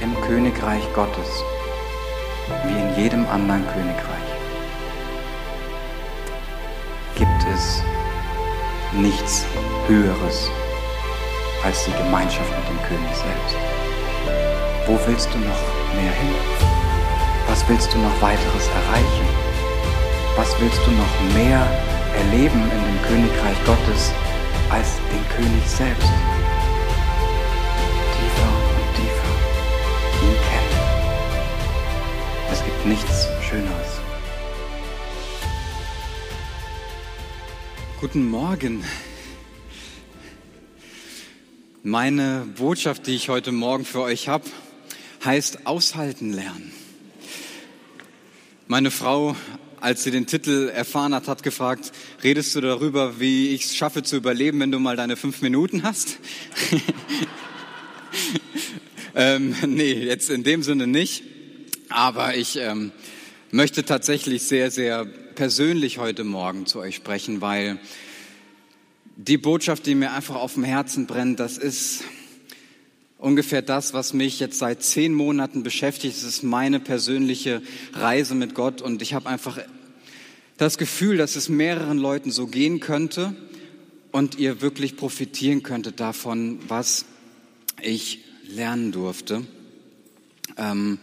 im Königreich Gottes, wie in jedem anderen Königreich, gibt es nichts Höheres als die Gemeinschaft mit dem König selbst. Wo willst du noch mehr hin? Was willst du noch weiteres erreichen? Was willst du noch mehr erleben in dem Königreich Gottes als den König selbst? Nichts Schöneres. Guten Morgen. Meine Botschaft, die ich heute Morgen für euch habe, heißt aushalten lernen. Meine Frau, als sie den Titel erfahren hat, hat gefragt, redest du darüber, wie ich es schaffe zu überleben, wenn du mal deine fünf Minuten hast? ähm, nee, jetzt in dem Sinne nicht. Aber ich ähm, möchte tatsächlich sehr, sehr persönlich heute Morgen zu euch sprechen, weil die Botschaft, die mir einfach auf dem Herzen brennt, das ist ungefähr das, was mich jetzt seit zehn Monaten beschäftigt. Es ist meine persönliche Reise mit Gott und ich habe einfach das Gefühl, dass es mehreren Leuten so gehen könnte und ihr wirklich profitieren könntet davon, was ich lernen durfte. Ähm,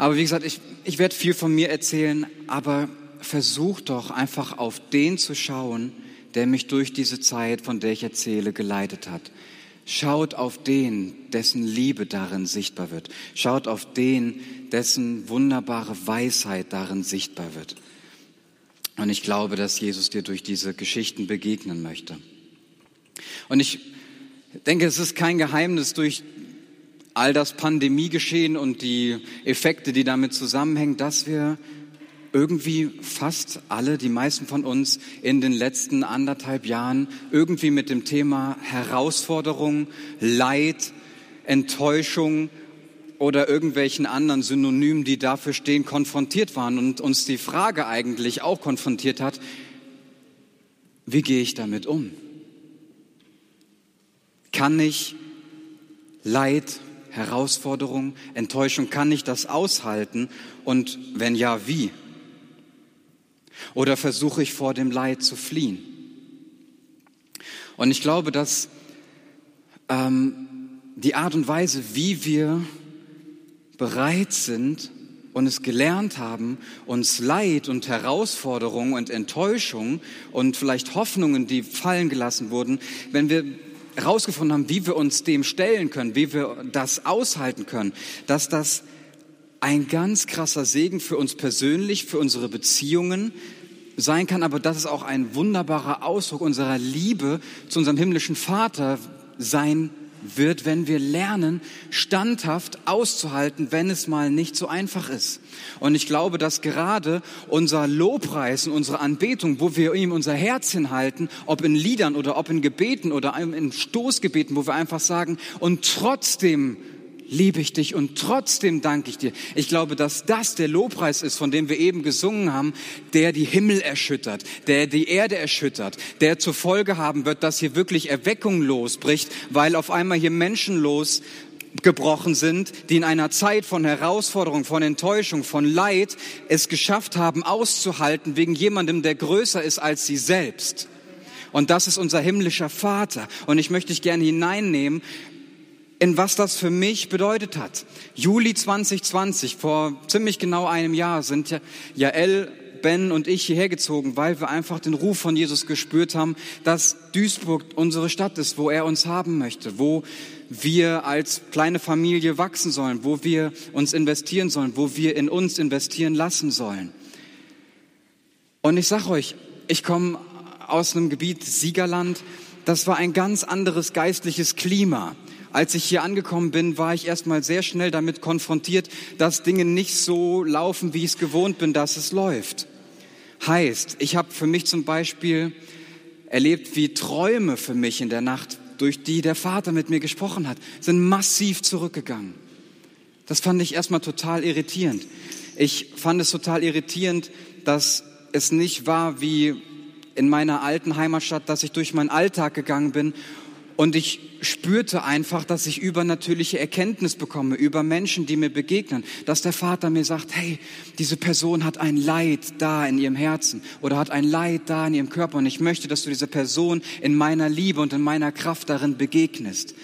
aber wie gesagt, ich, ich werde viel von mir erzählen, aber versucht doch einfach auf den zu schauen, der mich durch diese Zeit, von der ich erzähle, geleitet hat. Schaut auf den, dessen Liebe darin sichtbar wird. Schaut auf den, dessen wunderbare Weisheit darin sichtbar wird. Und ich glaube, dass Jesus dir durch diese Geschichten begegnen möchte. Und ich denke, es ist kein Geheimnis durch all das Pandemiegeschehen und die Effekte, die damit zusammenhängen, dass wir irgendwie fast alle, die meisten von uns in den letzten anderthalb Jahren irgendwie mit dem Thema Herausforderung, Leid, Enttäuschung oder irgendwelchen anderen Synonymen, die dafür stehen, konfrontiert waren und uns die Frage eigentlich auch konfrontiert hat, wie gehe ich damit um? Kann ich Leid, Herausforderung, Enttäuschung, kann ich das aushalten? Und wenn ja, wie? Oder versuche ich vor dem Leid zu fliehen? Und ich glaube, dass ähm, die Art und Weise, wie wir bereit sind und es gelernt haben, uns Leid und Herausforderungen und Enttäuschung und vielleicht Hoffnungen, die fallen gelassen wurden, wenn wir herausgefunden haben, wie wir uns dem stellen können, wie wir das aushalten können, dass das ein ganz krasser Segen für uns persönlich, für unsere Beziehungen sein kann, aber dass es auch ein wunderbarer Ausdruck unserer Liebe zu unserem himmlischen Vater sein wird, wenn wir lernen, standhaft auszuhalten, wenn es mal nicht so einfach ist. Und ich glaube, dass gerade unser Lobpreis und unsere Anbetung, wo wir ihm unser Herz hinhalten, ob in Liedern oder ob in Gebeten oder in Stoßgebeten, wo wir einfach sagen, und trotzdem liebe ich dich und trotzdem danke ich dir. Ich glaube, dass das der Lobpreis ist, von dem wir eben gesungen haben, der die Himmel erschüttert, der die Erde erschüttert, der zur Folge haben wird, dass hier wirklich Erweckung losbricht, weil auf einmal hier Menschen los gebrochen sind, die in einer Zeit von Herausforderung, von Enttäuschung, von Leid es geschafft haben, auszuhalten wegen jemandem, der größer ist als sie selbst. Und das ist unser himmlischer Vater. Und ich möchte dich gerne hineinnehmen in was das für mich bedeutet hat. Juli 2020, vor ziemlich genau einem Jahr, sind ja Jael, Ben und ich hierher gezogen, weil wir einfach den Ruf von Jesus gespürt haben, dass Duisburg unsere Stadt ist, wo er uns haben möchte, wo wir als kleine Familie wachsen sollen, wo wir uns investieren sollen, wo wir in uns investieren lassen sollen. Und ich sage euch, ich komme aus einem Gebiet Siegerland, das war ein ganz anderes geistliches Klima. Als ich hier angekommen bin, war ich erstmal sehr schnell damit konfrontiert, dass Dinge nicht so laufen, wie ich es gewohnt bin, dass es läuft. Heißt, ich habe für mich zum Beispiel erlebt, wie Träume für mich in der Nacht, durch die der Vater mit mir gesprochen hat, sind massiv zurückgegangen. Das fand ich erstmal total irritierend. Ich fand es total irritierend, dass es nicht war wie in meiner alten Heimatstadt, dass ich durch meinen Alltag gegangen bin Und ich spürte einfach, dass ich übernatürliche Erkenntnis bekomme über Menschen, die mir begegnen. Dass der Vater mir sagt, hey, diese Person hat ein Leid da in ihrem Herzen oder hat ein Leid da in ihrem Körper. Und ich möchte, dass du dieser Person in meiner Liebe und in meiner Kraft darin begegnest.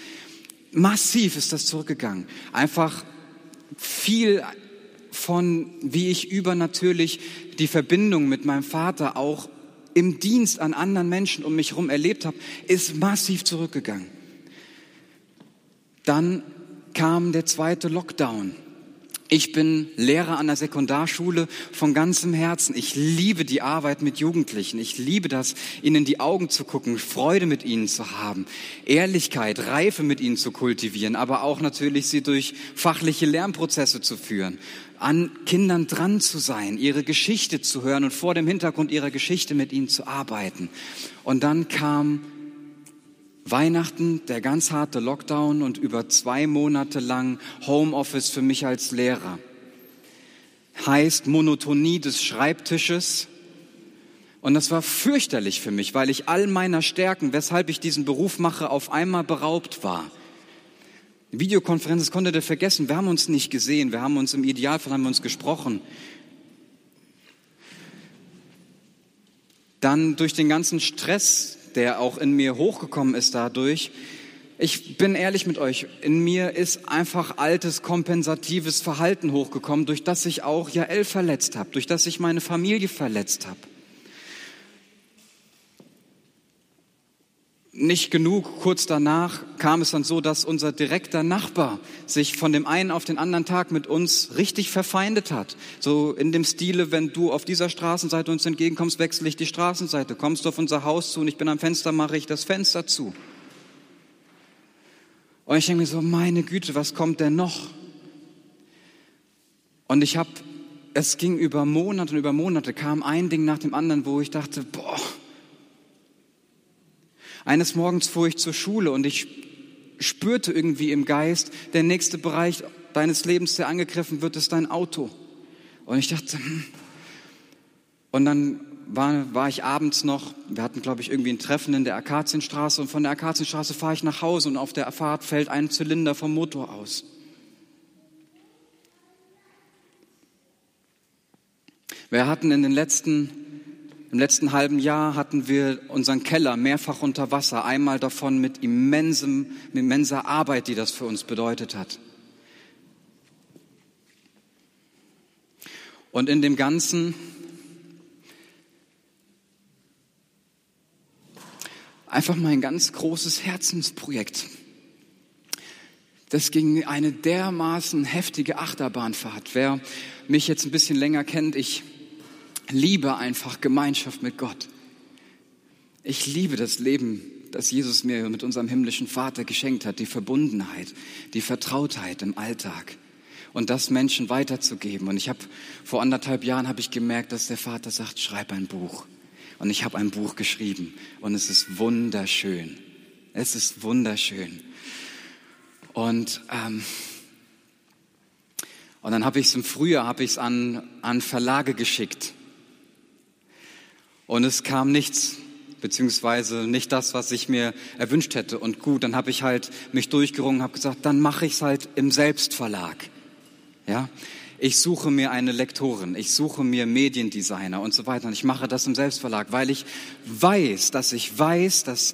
Massiv ist das zurückgegangen. Einfach viel von, wie ich übernatürlich die Verbindung mit meinem Vater auch im Dienst an anderen Menschen um mich herum erlebt habe, ist massiv zurückgegangen. Dann kam der zweite Lockdown. Ich bin Lehrer an der Sekundarschule von ganzem Herzen. Ich liebe die Arbeit mit Jugendlichen. Ich liebe das, ihnen in die Augen zu gucken, Freude mit ihnen zu haben, Ehrlichkeit, Reife mit ihnen zu kultivieren, aber auch natürlich sie durch fachliche Lernprozesse zu führen, an Kindern dran zu sein, ihre Geschichte zu hören und vor dem Hintergrund ihrer Geschichte mit ihnen zu arbeiten. Und dann kam Weihnachten, der ganz harte Lockdown und über zwei Monate lang Homeoffice für mich als Lehrer. Heißt Monotonie des Schreibtisches. Und das war fürchterlich für mich, weil ich all meiner Stärken, weshalb ich diesen Beruf mache, auf einmal beraubt war. Videokonferenz, das konnte der vergessen. Wir haben uns nicht gesehen. Wir haben uns im Idealfall haben wir uns gesprochen. Dann durch den ganzen Stress, der auch in mir hochgekommen ist dadurch. Ich bin ehrlich mit euch, in mir ist einfach altes kompensatives Verhalten hochgekommen, durch das ich auch Jael verletzt habe, durch das ich meine Familie verletzt habe. Nicht genug, kurz danach kam es dann so, dass unser direkter Nachbar sich von dem einen auf den anderen Tag mit uns richtig verfeindet hat. So in dem Stile, wenn du auf dieser Straßenseite uns entgegenkommst, wechsle ich die Straßenseite. Kommst du auf unser Haus zu und ich bin am Fenster, mache ich das Fenster zu. Und ich denke mir so, meine Güte, was kommt denn noch? Und ich habe, es ging über Monate und über Monate, kam ein Ding nach dem anderen, wo ich dachte, boah, eines Morgens fuhr ich zur Schule und ich spürte irgendwie im Geist, der nächste Bereich deines Lebens, der angegriffen wird, ist dein Auto. Und ich dachte, hm. und dann war, war ich abends noch, wir hatten, glaube ich, irgendwie ein Treffen in der Akazienstraße und von der Akazienstraße fahre ich nach Hause und auf der Fahrt fällt ein Zylinder vom Motor aus. Wir hatten in den letzten im letzten halben Jahr hatten wir unseren Keller mehrfach unter Wasser, einmal davon mit, immensem, mit immenser Arbeit, die das für uns bedeutet hat. Und in dem Ganzen einfach mal ein ganz großes Herzensprojekt. Das ging eine dermaßen heftige Achterbahnfahrt. Wer mich jetzt ein bisschen länger kennt, ich liebe einfach Gemeinschaft mit Gott. Ich liebe das Leben, das Jesus mir mit unserem himmlischen Vater geschenkt hat, die Verbundenheit, die Vertrautheit im Alltag und das Menschen weiterzugeben. Und ich habe vor anderthalb Jahren habe ich gemerkt, dass der Vater sagt, schreib ein Buch. Und ich habe ein Buch geschrieben und es ist wunderschön. Es ist wunderschön. Und ähm, und dann habe ich es im Frühjahr habe ich es an an Verlage geschickt und es kam nichts, beziehungsweise nicht das, was ich mir erwünscht hätte. Und gut, dann habe ich halt mich durchgerungen, habe gesagt, dann mache ich es halt im Selbstverlag. Ja, ich suche mir eine Lektorin, ich suche mir Mediendesigner und so weiter. Und ich mache das im Selbstverlag, weil ich weiß, dass ich weiß, dass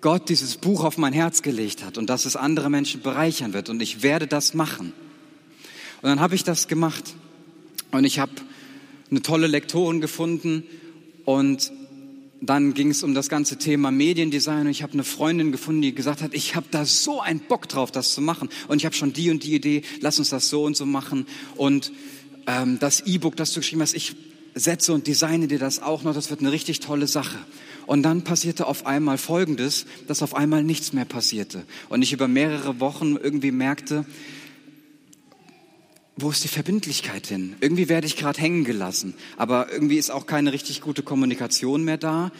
Gott dieses Buch auf mein Herz gelegt hat und dass es andere Menschen bereichern wird. Und ich werde das machen. Und dann habe ich das gemacht. Und ich habe eine tolle Lektorin gefunden und dann ging es um das ganze Thema Mediendesign und ich habe eine Freundin gefunden, die gesagt hat, ich habe da so einen Bock drauf, das zu machen. Und ich habe schon die und die Idee, lass uns das so und so machen. Und ähm, das E-Book, das du geschrieben hast, ich setze und designe dir das auch noch, das wird eine richtig tolle Sache. Und dann passierte auf einmal Folgendes, dass auf einmal nichts mehr passierte. Und ich über mehrere Wochen irgendwie merkte, wo ist die Verbindlichkeit hin? Irgendwie werde ich gerade hängen gelassen, aber irgendwie ist auch keine richtig gute Kommunikation mehr da.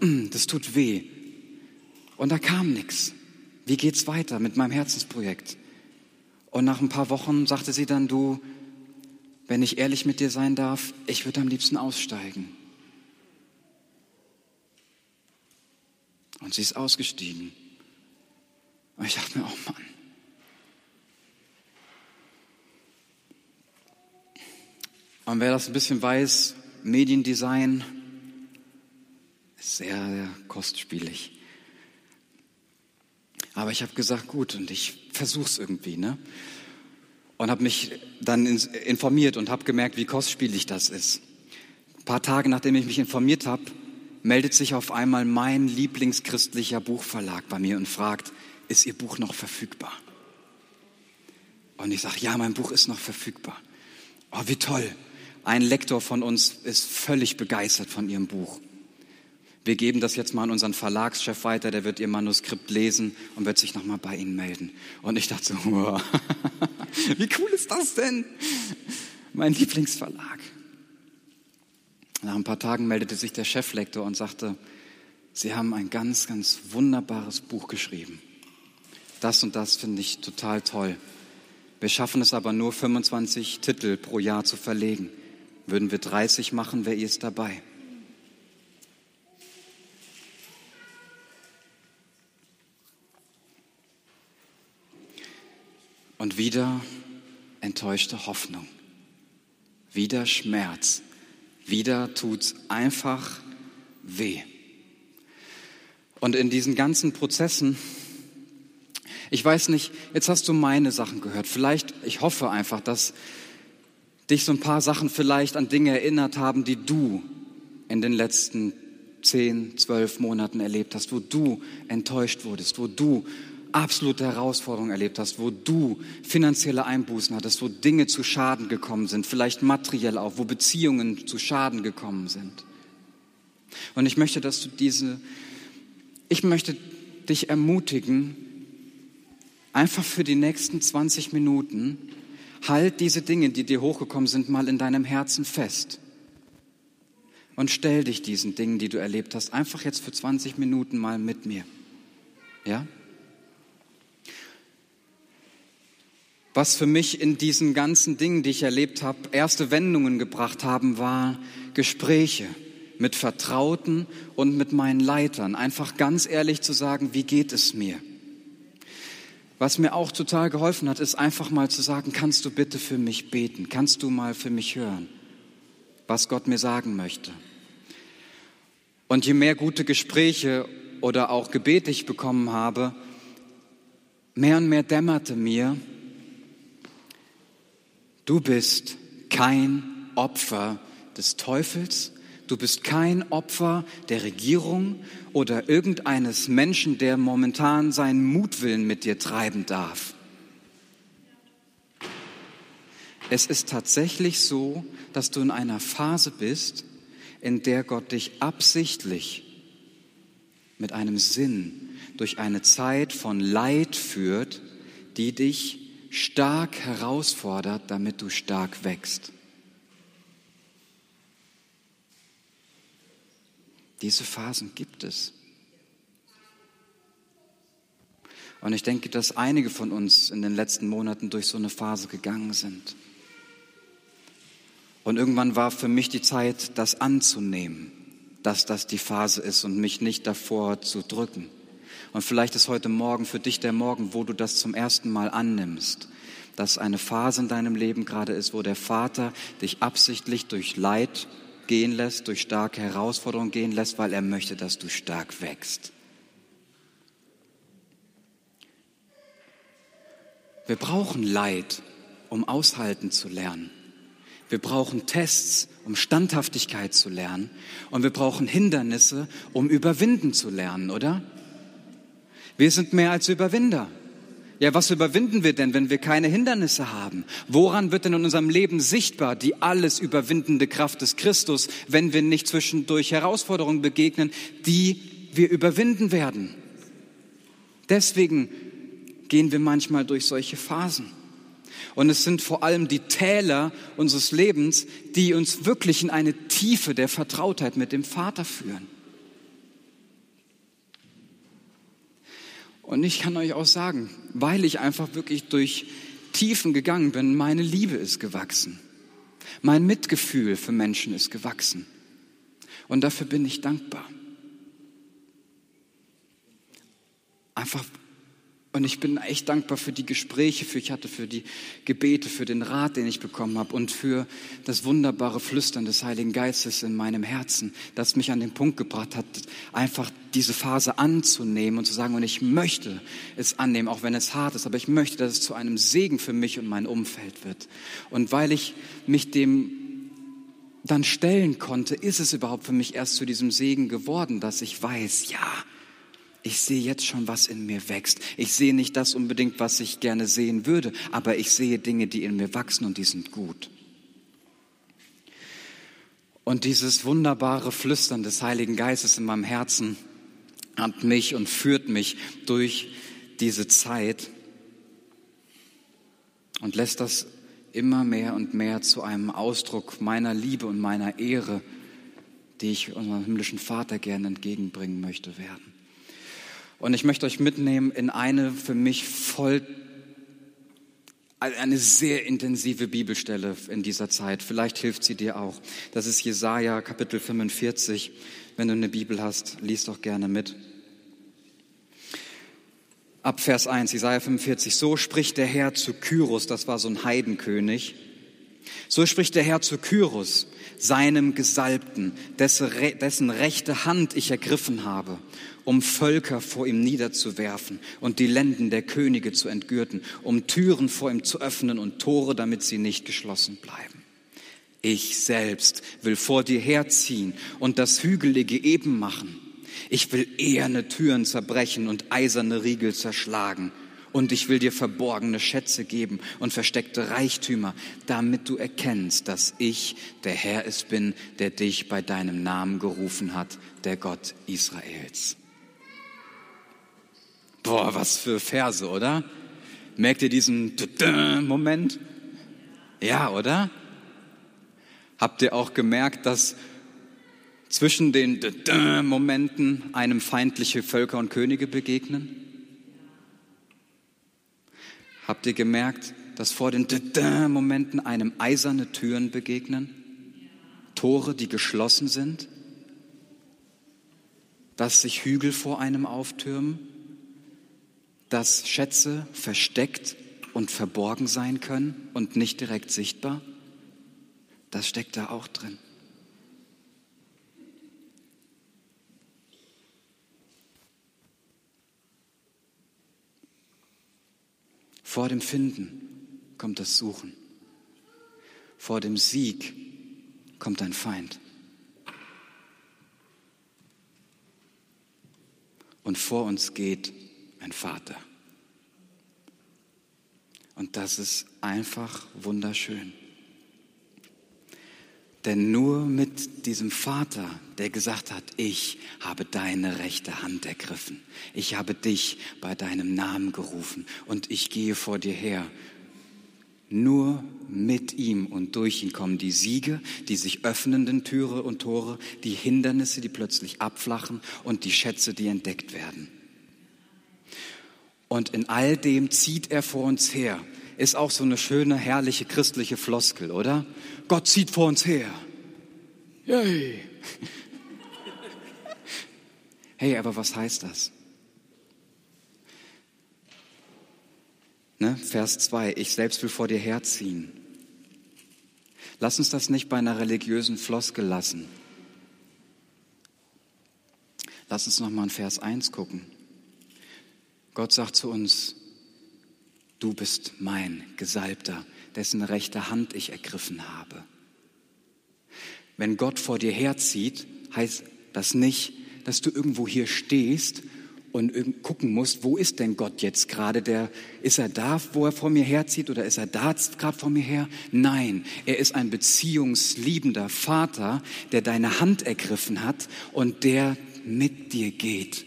Das tut weh. Und da kam nichts. Wie geht's weiter mit meinem Herzensprojekt? Und nach ein paar Wochen sagte sie dann, du, wenn ich ehrlich mit dir sein darf, ich würde am liebsten aussteigen. Und sie ist ausgestiegen. Und ich dachte mir, oh Mann. Und wer das ein bisschen weiß, Mediendesign ist sehr, sehr kostspielig. Aber ich habe gesagt, gut, und ich versuche es irgendwie, ne? Und habe mich dann informiert und habe gemerkt, wie kostspielig das ist. Ein paar Tage nachdem ich mich informiert habe, meldet sich auf einmal mein lieblingschristlicher Buchverlag bei mir und fragt, ist Ihr Buch noch verfügbar? Und ich sage, ja, mein Buch ist noch verfügbar. Oh, wie toll. Ein Lektor von uns ist völlig begeistert von Ihrem Buch. Wir geben das jetzt mal an unseren Verlagschef weiter, der wird Ihr Manuskript lesen und wird sich nochmal bei Ihnen melden. Und ich dachte so, wow, wie cool ist das denn? Mein Lieblingsverlag. Nach ein paar Tagen meldete sich der Cheflektor und sagte, Sie haben ein ganz, ganz wunderbares Buch geschrieben. Das und das finde ich total toll. Wir schaffen es aber nur 25 Titel pro Jahr zu verlegen. Würden wir 30 machen, wäre ihr es dabei. Und wieder enttäuschte Hoffnung, wieder Schmerz, wieder tut's einfach weh. Und in diesen ganzen Prozessen, ich weiß nicht, jetzt hast du meine Sachen gehört. Vielleicht, ich hoffe einfach, dass dich so ein paar Sachen vielleicht an Dinge erinnert haben, die du in den letzten zehn, zwölf Monaten erlebt hast, wo du enttäuscht wurdest, wo du absolute Herausforderungen erlebt hast, wo du finanzielle Einbußen hattest, wo Dinge zu Schaden gekommen sind, vielleicht materiell auch, wo Beziehungen zu Schaden gekommen sind. Und ich möchte, dass du diese, ich möchte dich ermutigen, einfach für die nächsten 20 Minuten, halt diese Dinge, die dir hochgekommen sind, mal in deinem Herzen fest. Und stell dich diesen Dingen, die du erlebt hast, einfach jetzt für 20 Minuten mal mit mir. Ja? Was für mich in diesen ganzen Dingen, die ich erlebt habe, erste Wendungen gebracht haben, war Gespräche mit Vertrauten und mit meinen Leitern. Einfach ganz ehrlich zu sagen, wie geht es mir? Was mir auch total geholfen hat, ist einfach mal zu sagen, kannst du bitte für mich beten? Kannst du mal für mich hören, was Gott mir sagen möchte? Und je mehr gute Gespräche oder auch Gebete ich bekommen habe, mehr und mehr dämmerte mir, Du bist kein Opfer des Teufels, du bist kein Opfer der Regierung oder irgendeines Menschen, der momentan seinen Mutwillen mit dir treiben darf. Es ist tatsächlich so, dass du in einer Phase bist, in der Gott dich absichtlich mit einem Sinn durch eine Zeit von Leid führt, die dich stark herausfordert, damit du stark wächst. Diese Phasen gibt es. Und ich denke, dass einige von uns in den letzten Monaten durch so eine Phase gegangen sind. Und irgendwann war für mich die Zeit, das anzunehmen, dass das die Phase ist und mich nicht davor zu drücken. Und vielleicht ist heute Morgen für dich der Morgen, wo du das zum ersten Mal annimmst, dass eine Phase in deinem Leben gerade ist, wo der Vater dich absichtlich durch Leid gehen lässt, durch starke Herausforderungen gehen lässt, weil er möchte, dass du stark wächst. Wir brauchen Leid, um aushalten zu lernen. Wir brauchen Tests, um Standhaftigkeit zu lernen. Und wir brauchen Hindernisse, um überwinden zu lernen, oder? Wir sind mehr als Überwinder. Ja, was überwinden wir denn, wenn wir keine Hindernisse haben? Woran wird denn in unserem Leben sichtbar die alles überwindende Kraft des Christus, wenn wir nicht zwischendurch Herausforderungen begegnen, die wir überwinden werden? Deswegen gehen wir manchmal durch solche Phasen. Und es sind vor allem die Täler unseres Lebens, die uns wirklich in eine Tiefe der Vertrautheit mit dem Vater führen. Und ich kann euch auch sagen, weil ich einfach wirklich durch Tiefen gegangen bin, meine Liebe ist gewachsen. Mein Mitgefühl für Menschen ist gewachsen. Und dafür bin ich dankbar. Einfach, Und ich bin echt dankbar für die Gespräche, für ich hatte, für die Gebete, für den Rat, den ich bekommen habe und für das wunderbare Flüstern des Heiligen Geistes in meinem Herzen, das mich an den Punkt gebracht hat, einfach diese Phase anzunehmen und zu sagen, und ich möchte es annehmen, auch wenn es hart ist, aber ich möchte, dass es zu einem Segen für mich und mein Umfeld wird. Und weil ich mich dem dann stellen konnte, ist es überhaupt für mich erst zu diesem Segen geworden, dass ich weiß, ja, ich sehe jetzt schon, was in mir wächst. Ich sehe nicht das unbedingt, was ich gerne sehen würde, aber ich sehe Dinge, die in mir wachsen und die sind gut. Und dieses wunderbare Flüstern des Heiligen Geistes in meinem Herzen hat mich und führt mich durch diese Zeit und lässt das immer mehr und mehr zu einem Ausdruck meiner Liebe und meiner Ehre, die ich unserem himmlischen Vater gerne entgegenbringen möchte werden. Und ich möchte euch mitnehmen in eine für mich voll, eine sehr intensive Bibelstelle in dieser Zeit. Vielleicht hilft sie dir auch. Das ist Jesaja Kapitel 45. Wenn du eine Bibel hast, lies doch gerne mit. Ab Vers 1, Jesaja 45. So spricht der Herr zu Kyros, das war so ein Heidenkönig. So spricht der Herr zu Kyros, seinem Gesalbten, dessen rechte Hand ich ergriffen habe um Völker vor ihm niederzuwerfen und die Lenden der Könige zu entgürten, um Türen vor ihm zu öffnen und Tore, damit sie nicht geschlossen bleiben. Ich selbst will vor dir herziehen und das Hügelige eben machen. Ich will eherne Türen zerbrechen und eiserne Riegel zerschlagen. Und ich will dir verborgene Schätze geben und versteckte Reichtümer, damit du erkennst, dass ich der Herr es bin, der dich bei deinem Namen gerufen hat, der Gott Israels. Boah, was für Verse, oder? Merkt ihr diesen Moment? Ja, oder? Habt ihr auch gemerkt, dass zwischen den Momenten einem feindliche Völker und Könige begegnen? Habt ihr gemerkt, dass vor den Momenten einem eiserne Türen begegnen? Tore, die geschlossen sind? Dass sich Hügel vor einem auftürmen? dass Schätze versteckt und verborgen sein können und nicht direkt sichtbar? Das steckt da auch drin. Vor dem Finden kommt das Suchen. Vor dem Sieg kommt ein Feind. Und vor uns geht ein Vater. Und das ist einfach wunderschön. Denn nur mit diesem Vater, der gesagt hat, ich habe deine rechte Hand ergriffen, ich habe dich bei deinem Namen gerufen und ich gehe vor dir her, nur mit ihm und durch ihn kommen die Siege, die sich öffnenden Türe und Tore, die Hindernisse, die plötzlich abflachen und die Schätze, die entdeckt werden. Und in all dem zieht er vor uns her. Ist auch so eine schöne, herrliche christliche Floskel, oder? Gott zieht vor uns her. Yay. Hey, aber was heißt das? Ne? Vers 2, ich selbst will vor dir herziehen. Lass uns das nicht bei einer religiösen Floskel lassen. Lass uns noch mal in Vers 1 gucken. Gott sagt zu uns, du bist mein Gesalbter, dessen rechte Hand ich ergriffen habe. Wenn Gott vor dir herzieht, heißt das nicht, dass du irgendwo hier stehst und gucken musst, wo ist denn Gott jetzt gerade? Der, ist er da, wo er vor mir herzieht oder ist er da gerade vor mir her? Nein, er ist ein beziehungsliebender Vater, der deine Hand ergriffen hat und der mit dir geht.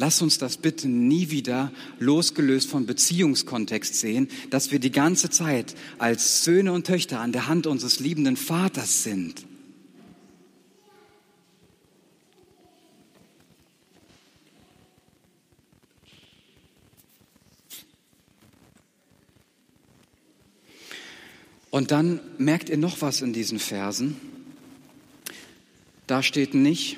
Lass uns das bitte nie wieder losgelöst vom Beziehungskontext sehen, dass wir die ganze Zeit als Söhne und Töchter an der Hand unseres liebenden Vaters sind. Und dann merkt ihr noch was in diesen Versen. Da steht nicht,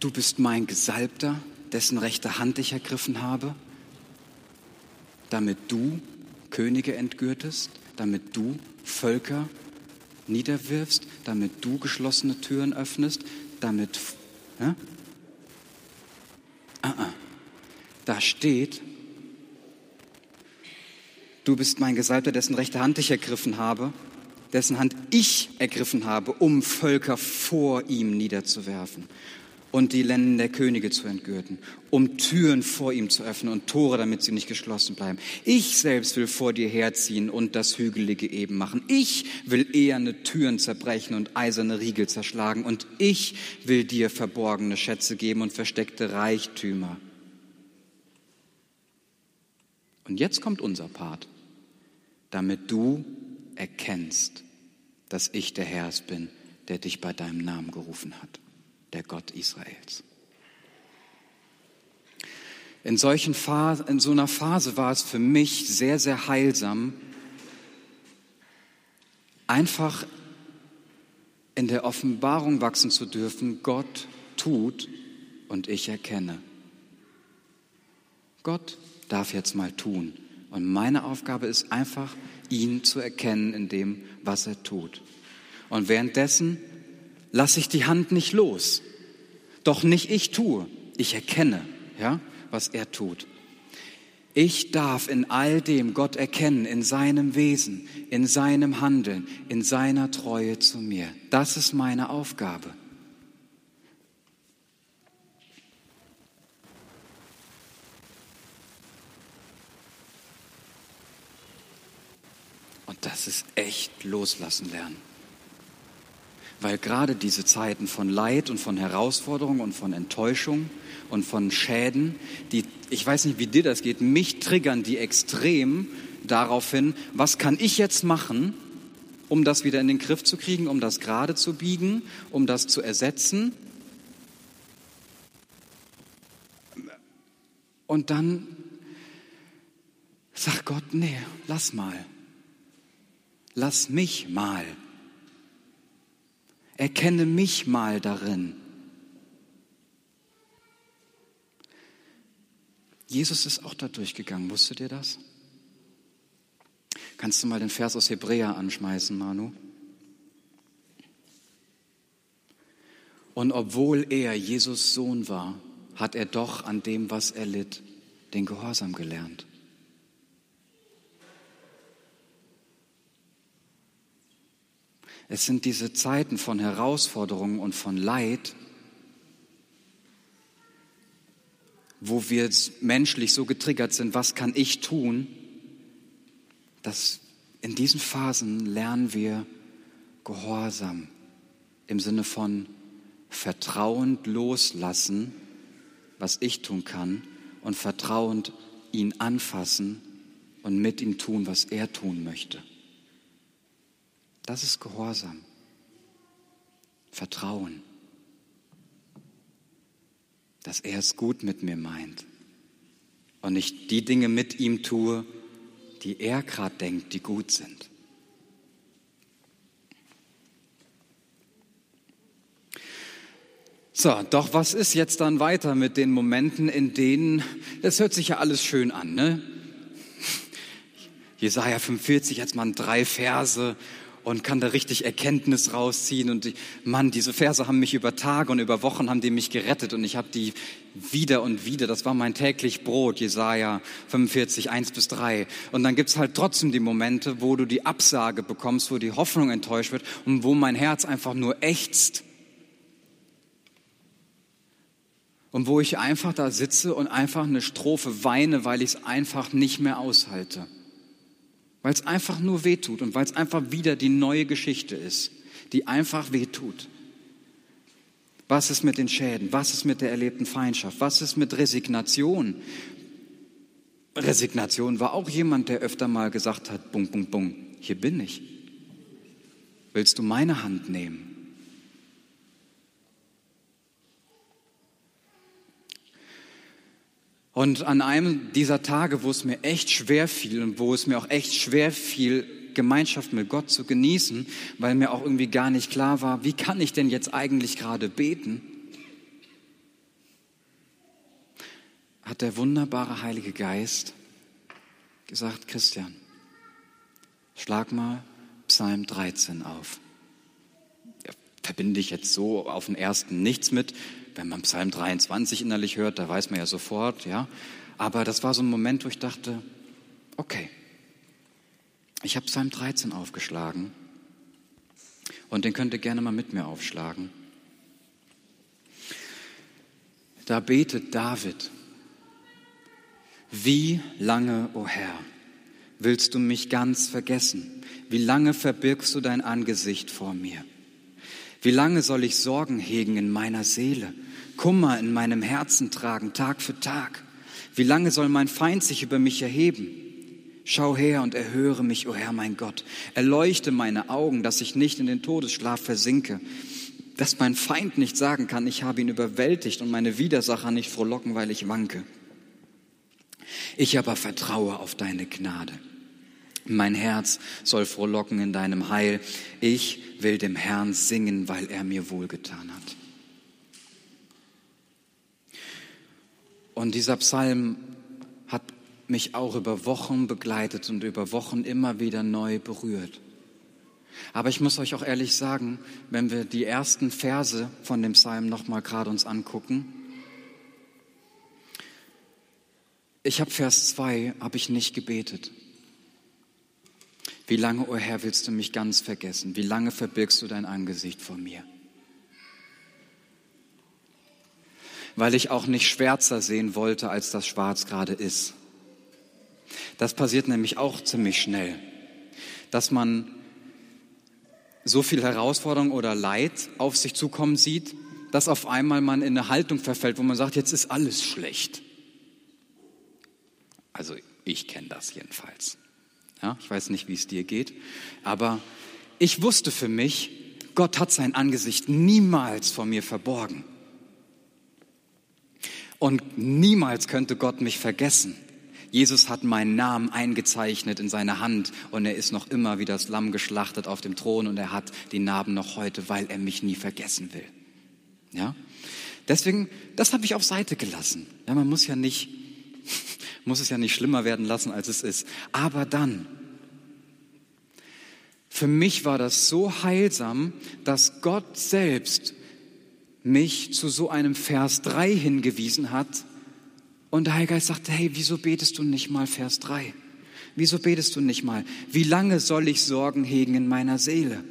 du bist mein Gesalbter, dessen rechte Hand ich ergriffen habe, damit du Könige entgürtest, damit du Völker niederwirfst, damit du geschlossene Türen öffnest, damit... Ja? Ah, ah. Da steht, du bist mein Gesalbter, dessen rechte Hand ich ergriffen habe, dessen Hand ich ergriffen habe, um Völker vor ihm niederzuwerfen und die Lenden der Könige zu entgürten, um Türen vor ihm zu öffnen und Tore, damit sie nicht geschlossen bleiben. Ich selbst will vor dir herziehen und das Hügelige eben machen. Ich will eherne Türen zerbrechen und eiserne Riegel zerschlagen und ich will dir verborgene Schätze geben und versteckte Reichtümer. Und jetzt kommt unser Part, damit du erkennst, dass ich der Herr bin, der dich bei deinem Namen gerufen hat der Gott Israels. In, solchen Phasen, in so einer Phase war es für mich sehr, sehr heilsam, einfach in der Offenbarung wachsen zu dürfen, Gott tut und ich erkenne. Gott darf jetzt mal tun. Und meine Aufgabe ist einfach, ihn zu erkennen in dem, was er tut. Und währenddessen lasse ich die Hand nicht los. Doch nicht ich tue, ich erkenne, ja, was er tut. Ich darf in all dem Gott erkennen, in seinem Wesen, in seinem Handeln, in seiner Treue zu mir. Das ist meine Aufgabe. Und das ist echt loslassen lernen weil gerade diese Zeiten von Leid und von Herausforderung und von Enttäuschung und von Schäden, die, ich weiß nicht, wie dir das geht, mich triggern die extrem darauf hin, was kann ich jetzt machen, um das wieder in den Griff zu kriegen, um das gerade zu biegen, um das zu ersetzen. Und dann sagt Gott, nee, lass mal. Lass mich mal. Erkenne mich mal darin. Jesus ist auch da durchgegangen, wusstet ihr das? Kannst du mal den Vers aus Hebräer anschmeißen, Manu? Und obwohl er Jesus Sohn war, hat er doch an dem, was er litt, den Gehorsam gelernt. Es sind diese Zeiten von Herausforderungen und von Leid, wo wir menschlich so getriggert sind, was kann ich tun, dass in diesen Phasen lernen wir Gehorsam im Sinne von vertrauend loslassen, was ich tun kann, und vertrauend ihn anfassen und mit ihm tun, was er tun möchte. Das ist Gehorsam. Vertrauen. Dass er es gut mit mir meint. Und ich die Dinge mit ihm tue, die er gerade denkt, die gut sind. So, doch was ist jetzt dann weiter mit den Momenten, in denen, das hört sich ja alles schön an, ne? Jesaja 45, jetzt mal drei Verse und kann da richtig Erkenntnis rausziehen. Und Mann, diese Verse haben mich über Tage und über Wochen haben die mich gerettet und ich habe die wieder und wieder. Das war mein täglich Brot, Jesaja 45, 1 bis 3. Und dann gibt's halt trotzdem die Momente, wo du die Absage bekommst, wo die Hoffnung enttäuscht wird und wo mein Herz einfach nur ächzt. Und wo ich einfach da sitze und einfach eine Strophe weine, weil ich es einfach nicht mehr aushalte weil es einfach nur wehtut und weil es einfach wieder die neue Geschichte ist, die einfach wehtut. Was ist mit den Schäden? Was ist mit der erlebten Feindschaft? Was ist mit Resignation? Resignation war auch jemand, der öfter mal gesagt hat, bung, bung, bung, hier bin ich. Willst du meine Hand nehmen? Und an einem dieser Tage, wo es mir echt schwer fiel und wo es mir auch echt schwer fiel, Gemeinschaft mit Gott zu genießen, weil mir auch irgendwie gar nicht klar war, wie kann ich denn jetzt eigentlich gerade beten? hat der wunderbare Heilige Geist gesagt, Christian, schlag mal Psalm 13 auf. Ja, verbinde ich jetzt so auf den ersten nichts mit. Wenn man Psalm 23 innerlich hört, da weiß man ja sofort, ja. Aber das war so ein Moment, wo ich dachte, okay, ich habe Psalm 13 aufgeschlagen und den könnt ihr gerne mal mit mir aufschlagen. Da betet David, wie lange, o oh Herr, willst du mich ganz vergessen? Wie lange verbirgst du dein Angesicht vor mir? Wie lange soll ich Sorgen hegen in meiner Seele, Kummer in meinem Herzen tragen, Tag für Tag? Wie lange soll mein Feind sich über mich erheben? Schau her und erhöre mich, o oh Herr mein Gott. Erleuchte meine Augen, dass ich nicht in den Todesschlaf versinke, dass mein Feind nicht sagen kann, ich habe ihn überwältigt und meine Widersacher nicht frohlocken, weil ich wanke. Ich aber vertraue auf deine Gnade. Mein Herz soll frohlocken in deinem Heil. Ich will dem Herrn singen, weil er mir wohlgetan hat. Und dieser Psalm hat mich auch über Wochen begleitet und über Wochen immer wieder neu berührt. Aber ich muss euch auch ehrlich sagen, wenn wir die ersten Verse von dem Psalm nochmal gerade uns angucken, ich habe Vers 2, habe ich nicht gebetet. Wie lange, o oh Herr, willst du mich ganz vergessen? Wie lange verbirgst du dein Angesicht vor mir? Weil ich auch nicht schwärzer sehen wollte, als das Schwarz gerade ist. Das passiert nämlich auch ziemlich schnell, dass man so viel Herausforderung oder Leid auf sich zukommen sieht, dass auf einmal man in eine Haltung verfällt, wo man sagt, jetzt ist alles schlecht. Also ich kenne das jedenfalls. Ja, ich weiß nicht, wie es dir geht, aber ich wusste für mich, Gott hat sein Angesicht niemals vor mir verborgen. Und niemals könnte Gott mich vergessen. Jesus hat meinen Namen eingezeichnet in seine Hand und er ist noch immer wie das Lamm geschlachtet auf dem Thron und er hat die Narben noch heute, weil er mich nie vergessen will. Ja? Deswegen, das habe ich auf Seite gelassen. Ja, man muss ja nicht muss es ja nicht schlimmer werden lassen, als es ist. Aber dann, für mich war das so heilsam, dass Gott selbst mich zu so einem Vers 3 hingewiesen hat. Und der Heilige Geist sagte, hey, wieso betest du nicht mal Vers 3? Wieso betest du nicht mal? Wie lange soll ich Sorgen hegen in meiner Seele?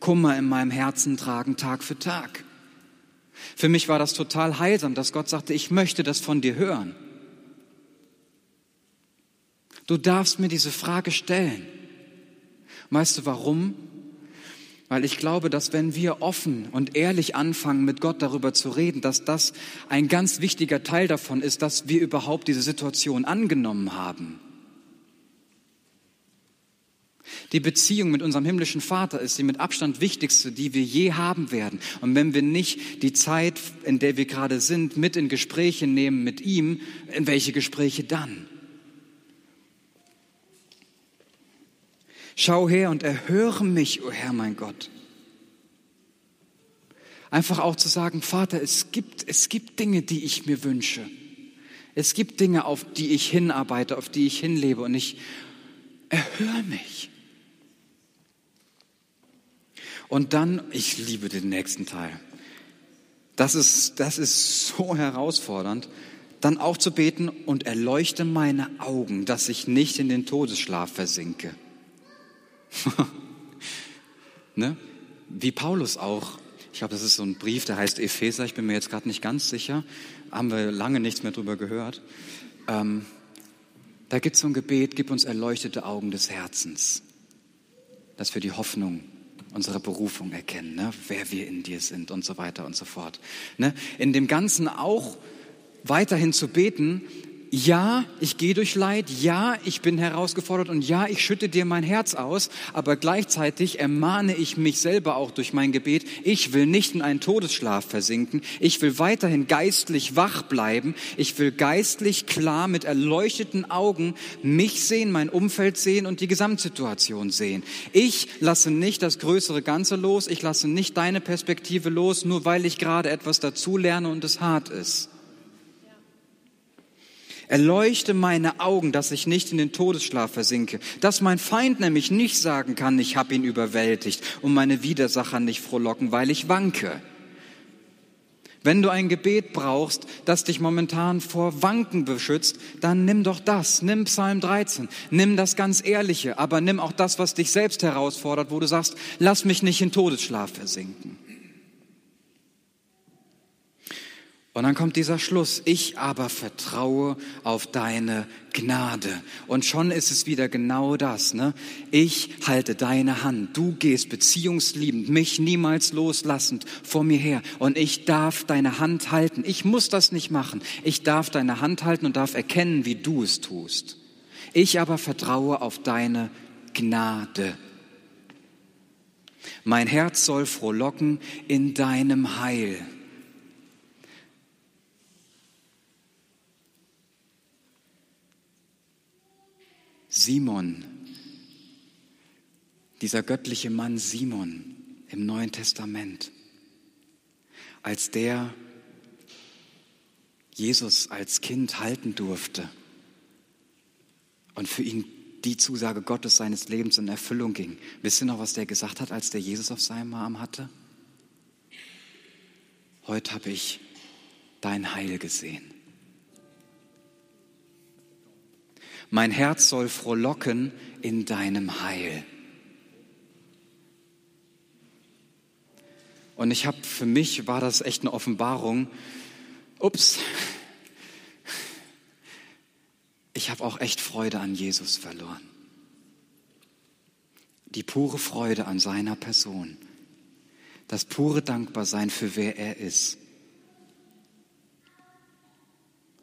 Kummer in meinem Herzen tragen Tag für Tag. Für mich war das total heilsam, dass Gott sagte, ich möchte das von dir hören. Du darfst mir diese Frage stellen. Weißt du warum? Weil ich glaube, dass wenn wir offen und ehrlich anfangen, mit Gott darüber zu reden, dass das ein ganz wichtiger Teil davon ist, dass wir überhaupt diese Situation angenommen haben. Die Beziehung mit unserem himmlischen Vater ist die mit Abstand wichtigste, die wir je haben werden. Und wenn wir nicht die Zeit, in der wir gerade sind, mit in Gespräche nehmen mit ihm, in welche Gespräche dann? Schau her und erhöre mich, o oh Herr mein Gott. Einfach auch zu sagen, Vater, es gibt, es gibt Dinge, die ich mir wünsche. Es gibt Dinge, auf die ich hinarbeite, auf die ich hinlebe und ich erhöre mich. Und dann, ich liebe den nächsten Teil. Das ist, das ist so herausfordernd, dann auch zu beten und erleuchte meine Augen, dass ich nicht in den Todesschlaf versinke. ne? Wie Paulus auch. Ich glaube, das ist so ein Brief, der heißt Epheser. Ich bin mir jetzt gerade nicht ganz sicher. Haben wir lange nichts mehr drüber gehört. Ähm, da gibt es so ein Gebet, gib uns erleuchtete Augen des Herzens, dass wir die Hoffnung unserer Berufung erkennen, ne? wer wir in dir sind und so weiter und so fort. Ne? In dem Ganzen auch weiterhin zu beten, ja, ich gehe durch Leid, ja, ich bin herausgefordert. Und ja, ich schütte dir mein Herz aus, aber gleichzeitig ermahne ich mich selber auch durch mein Gebet, ich will nicht in einen Todesschlaf versinken, ich will weiterhin geistlich wach bleiben, ich will geistlich klar mit erleuchteten Augen mich sehen, mein Umfeld sehen und die Gesamtsituation sehen. Ich lasse nicht das größere Ganze los, ich lasse nicht deine Perspektive los, nur weil ich gerade etwas dazu lerne und es hart ist. Erleuchte meine Augen, dass ich nicht in den Todesschlaf versinke, dass mein Feind nämlich nicht sagen kann, ich habe ihn überwältigt und meine Widersacher nicht frohlocken, weil ich wanke. Wenn du ein Gebet brauchst, das dich momentan vor Wanken beschützt, dann nimm doch das, nimm Psalm 13, nimm das ganz Ehrliche, aber nimm auch das, was dich selbst herausfordert, wo du sagst, lass mich nicht in Todesschlaf versinken. Und dann kommt dieser Schluss, ich aber vertraue auf deine Gnade. Und schon ist es wieder genau das. Ne? Ich halte deine Hand. Du gehst beziehungsliebend, mich niemals loslassend vor mir her. Und ich darf deine Hand halten. Ich muss das nicht machen. Ich darf deine Hand halten und darf erkennen, wie du es tust. Ich aber vertraue auf deine Gnade. Mein Herz soll frohlocken in deinem Heil. Simon, dieser göttliche Mann Simon im Neuen Testament, als der Jesus als Kind halten durfte und für ihn die Zusage Gottes seines Lebens in Erfüllung ging. Wisst ihr noch, was der gesagt hat, als der Jesus auf seinem Arm hatte? Heute habe ich dein Heil gesehen. Mein Herz soll frohlocken in deinem Heil. Und ich habe, für mich war das echt eine Offenbarung. Ups, ich habe auch echt Freude an Jesus verloren. Die pure Freude an seiner Person. Das pure Dankbarsein für wer er ist.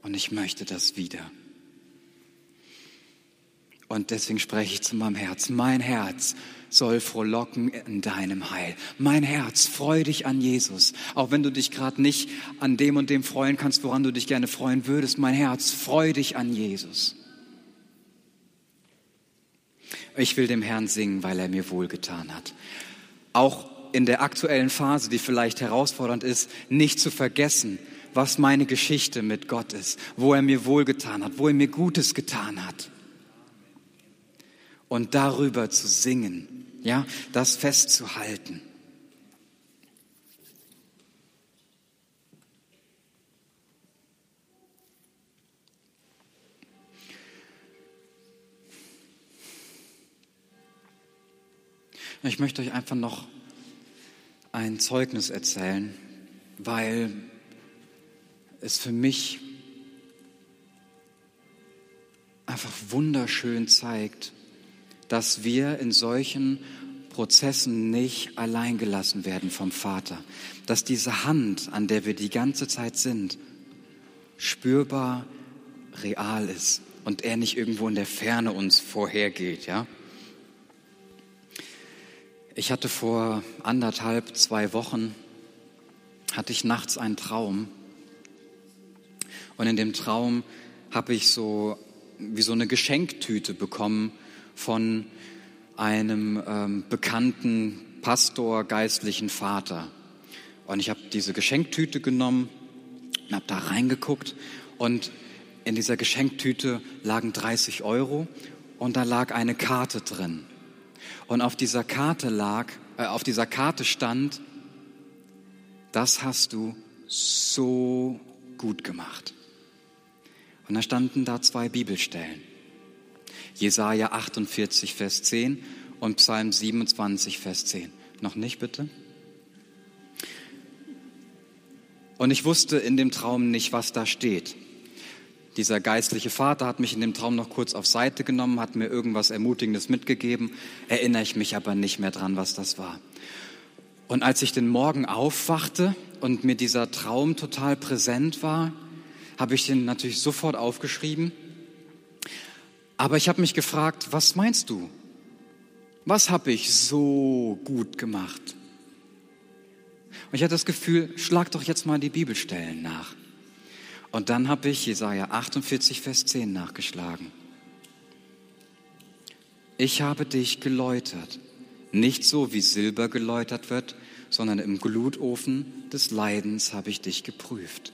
Und ich möchte das wieder. Und deswegen spreche ich zu meinem Herz. Mein Herz soll frohlocken in deinem Heil. Mein Herz, freu dich an Jesus. Auch wenn du dich gerade nicht an dem und dem freuen kannst, woran du dich gerne freuen würdest. Mein Herz, freu dich an Jesus. Ich will dem Herrn singen, weil er mir wohlgetan hat. Auch in der aktuellen Phase, die vielleicht herausfordernd ist, nicht zu vergessen, was meine Geschichte mit Gott ist, wo er mir wohlgetan hat, wo er mir Gutes getan hat und darüber zu singen, ja, das festzuhalten. Ich möchte euch einfach noch ein Zeugnis erzählen, weil es für mich einfach wunderschön zeigt, dass wir in solchen Prozessen nicht allein gelassen werden vom Vater. Dass diese Hand, an der wir die ganze Zeit sind, spürbar real ist und er nicht irgendwo in der Ferne uns vorhergeht, ja? Ich hatte vor anderthalb, zwei Wochen, hatte ich nachts einen Traum. Und in dem Traum habe ich so wie so eine Geschenktüte bekommen von einem ähm, bekannten Pastor, geistlichen Vater. Und ich habe diese Geschenktüte genommen und habe da reingeguckt und in dieser Geschenktüte lagen 30 Euro und da lag eine Karte drin. Und auf dieser Karte lag, äh, auf dieser Karte stand, das hast du so gut gemacht. Und da standen da zwei Bibelstellen. Jesaja 48, Vers 10 und Psalm 27, Vers 10. Noch nicht, bitte? Und ich wusste in dem Traum nicht, was da steht. Dieser geistliche Vater hat mich in dem Traum noch kurz auf Seite genommen, hat mir irgendwas Ermutigendes mitgegeben, erinnere ich mich aber nicht mehr dran, was das war. Und als ich den Morgen aufwachte und mir dieser Traum total präsent war, habe ich den natürlich sofort aufgeschrieben aber ich habe mich gefragt, was meinst du? Was habe ich so gut gemacht? Und ich hatte das Gefühl, schlag doch jetzt mal die Bibelstellen nach. Und dann habe ich Jesaja 48, Vers 10 nachgeschlagen. Ich habe dich geläutert, nicht so wie Silber geläutert wird, sondern im Glutofen des Leidens habe ich dich geprüft.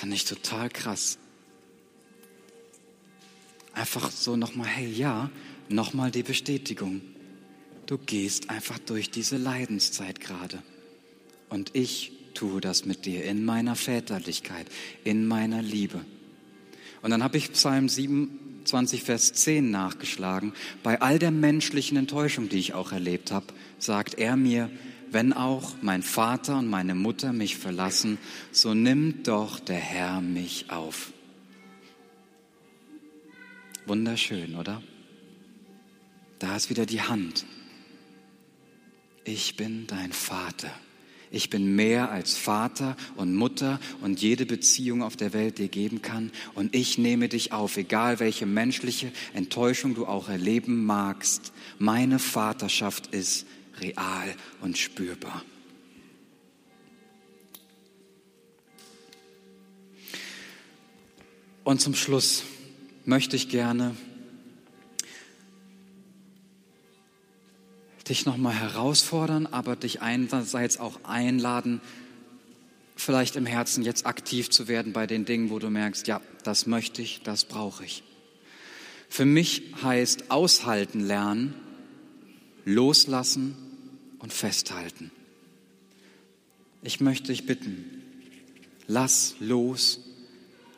Fand ich total krass. Einfach so nochmal, hey, ja, nochmal die Bestätigung. Du gehst einfach durch diese Leidenszeit gerade. Und ich tue das mit dir in meiner Väterlichkeit, in meiner Liebe. Und dann habe ich Psalm 27, Vers 10 nachgeschlagen. Bei all der menschlichen Enttäuschung, die ich auch erlebt habe, sagt er mir, wenn auch mein Vater und meine Mutter mich verlassen, so nimmt doch der Herr mich auf. Wunderschön, oder? Da ist wieder die Hand. Ich bin dein Vater. Ich bin mehr als Vater und Mutter und jede Beziehung auf der Welt dir geben kann. Und ich nehme dich auf, egal welche menschliche Enttäuschung du auch erleben magst. Meine Vaterschaft ist real und spürbar. Und zum Schluss möchte ich gerne dich nochmal herausfordern, aber dich einerseits auch einladen, vielleicht im Herzen jetzt aktiv zu werden bei den Dingen, wo du merkst, ja, das möchte ich, das brauche ich. Für mich heißt aushalten lernen, loslassen und festhalten. Ich möchte dich bitten, lass los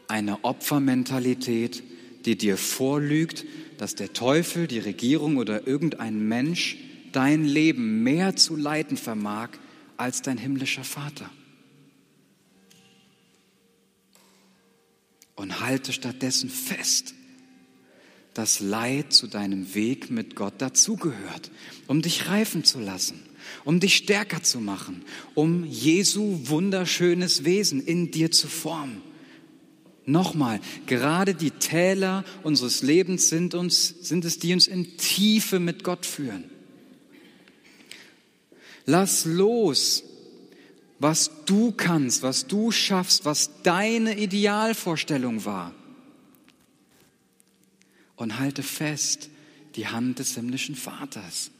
eine Opfermentalität, die dir vorlügt, dass der Teufel, die Regierung oder irgendein Mensch dein Leben mehr zu leiten vermag als dein himmlischer Vater. Und halte stattdessen fest, dass Leid zu deinem Weg mit Gott dazugehört, um dich reifen zu lassen, um dich stärker zu machen, um Jesu wunderschönes Wesen in dir zu formen. Nochmal, gerade die Täler unseres Lebens sind, uns, sind es, die uns in Tiefe mit Gott führen. Lass los, was du kannst, was du schaffst, was deine Idealvorstellung war. Und halte fest die Hand des himmlischen Vaters.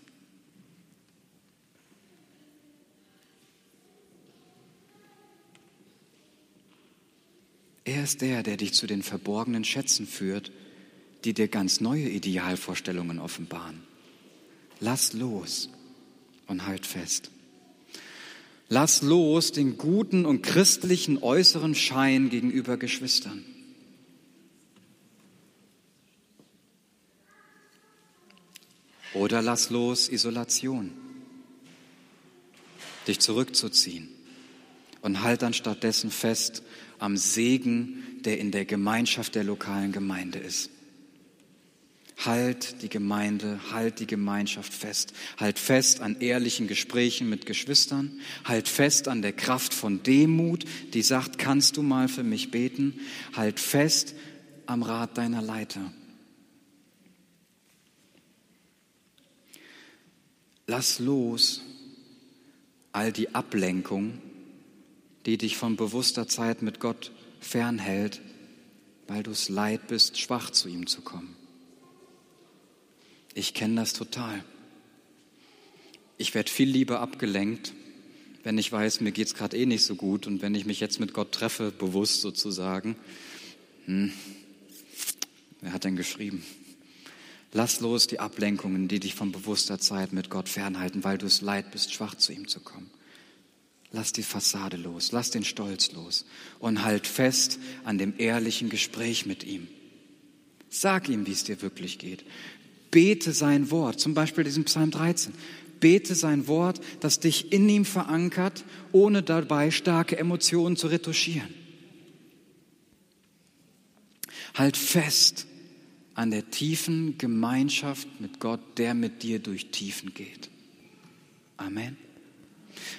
Er ist der, der dich zu den verborgenen Schätzen führt, die dir ganz neue Idealvorstellungen offenbaren. Lass los und halt fest. Lass los den guten und christlichen äußeren Schein gegenüber Geschwistern. Oder lass los Isolation, dich zurückzuziehen und halt dann stattdessen fest am Segen, der in der Gemeinschaft der lokalen Gemeinde ist. Halt die Gemeinde, halt die Gemeinschaft fest. Halt fest an ehrlichen Gesprächen mit Geschwistern. Halt fest an der Kraft von Demut, die sagt, kannst du mal für mich beten? Halt fest am Rat deiner Leiter. Lass los all die Ablenkung, die dich von bewusster Zeit mit Gott fernhält, weil du es leid bist, schwach zu ihm zu kommen. Ich kenne das total. Ich werde viel lieber abgelenkt, wenn ich weiß, mir geht es gerade eh nicht so gut und wenn ich mich jetzt mit Gott treffe, bewusst sozusagen. Hm, wer hat denn geschrieben? Lass los die Ablenkungen, die dich von bewusster Zeit mit Gott fernhalten, weil du es leid bist, schwach zu ihm zu kommen. Lass die Fassade los, lass den Stolz los und halt fest an dem ehrlichen Gespräch mit ihm. Sag ihm, wie es dir wirklich geht. Bete sein Wort, zum Beispiel diesen Psalm 13. Bete sein Wort, das dich in ihm verankert, ohne dabei starke Emotionen zu retuschieren. Halt fest an der tiefen Gemeinschaft mit Gott, der mit dir durch Tiefen geht. Amen.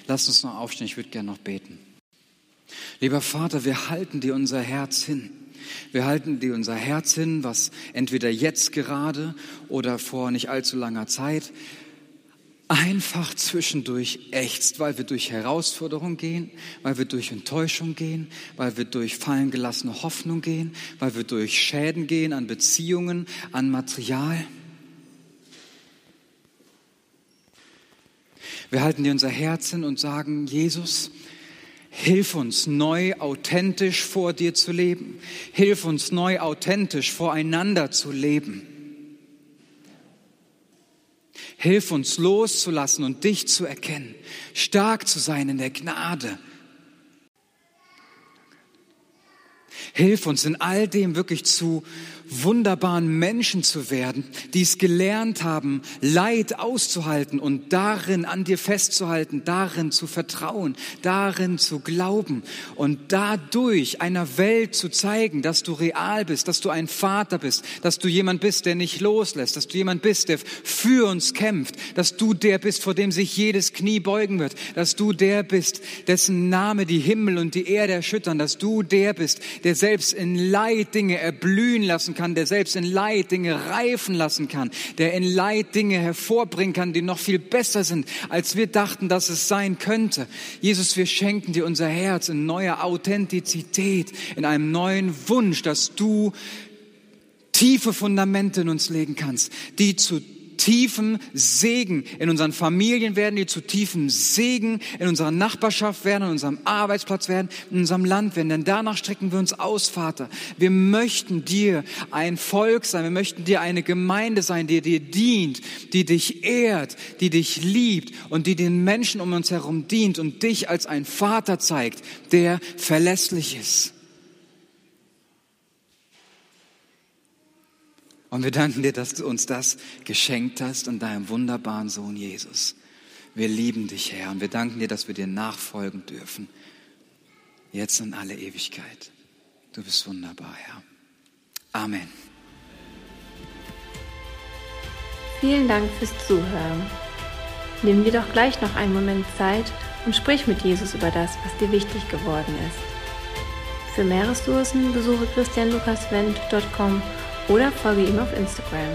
Lass uns noch aufstehen, ich würde gerne noch beten. Lieber Vater, wir halten dir unser Herz hin. Wir halten dir unser Herz hin, was entweder jetzt gerade oder vor nicht allzu langer Zeit einfach zwischendurch ächzt, weil wir durch Herausforderung gehen, weil wir durch Enttäuschung gehen, weil wir durch fallen gelassene Hoffnung gehen, weil wir durch Schäden gehen an Beziehungen, an Material. Wir halten dir unser Herz hin und sagen, Jesus, Hilf uns neu authentisch vor dir zu leben. Hilf uns neu authentisch voreinander zu leben. Hilf uns loszulassen und dich zu erkennen, stark zu sein in der Gnade. Hilf uns in all dem wirklich zu wunderbaren Menschen zu werden, die es gelernt haben, Leid auszuhalten und darin an dir festzuhalten, darin zu vertrauen, darin zu glauben und dadurch einer Welt zu zeigen, dass du real bist, dass du ein Vater bist, dass du jemand bist, der nicht loslässt, dass du jemand bist, der für uns kämpft, dass du der bist, vor dem sich jedes Knie beugen wird, dass du der bist, dessen Name die Himmel und die Erde erschüttern, dass du der bist, der selbst in Leid Dinge erblühen lassen kann, kann, der selbst in Leid Dinge reifen lassen kann, der in Leid Dinge hervorbringen kann, die noch viel besser sind, als wir dachten, dass es sein könnte. Jesus, wir schenken dir unser Herz in neuer Authentizität, in einem neuen Wunsch, dass du tiefe Fundamente in uns legen kannst, die zu tiefen Segen in unseren Familien werden, die zu tiefen Segen in unserer Nachbarschaft werden, in unserem Arbeitsplatz werden, in unserem Land werden. Denn danach strecken wir uns aus, Vater. Wir möchten dir ein Volk sein, wir möchten dir eine Gemeinde sein, die dir dient, die dich ehrt, die dich liebt und die den Menschen um uns herum dient und dich als ein Vater zeigt, der verlässlich ist. Und wir danken dir, dass du uns das geschenkt hast und deinem wunderbaren Sohn Jesus. Wir lieben dich, Herr, und wir danken dir, dass wir dir nachfolgen dürfen. Jetzt in alle Ewigkeit. Du bist wunderbar, Herr. Amen. Vielen Dank fürs Zuhören. Nimm dir doch gleich noch einen Moment Zeit und sprich mit Jesus über das, was dir wichtig geworden ist. Für mehr Ressourcen besuche christianlukaswendt.com oder folge ihm auf Instagram.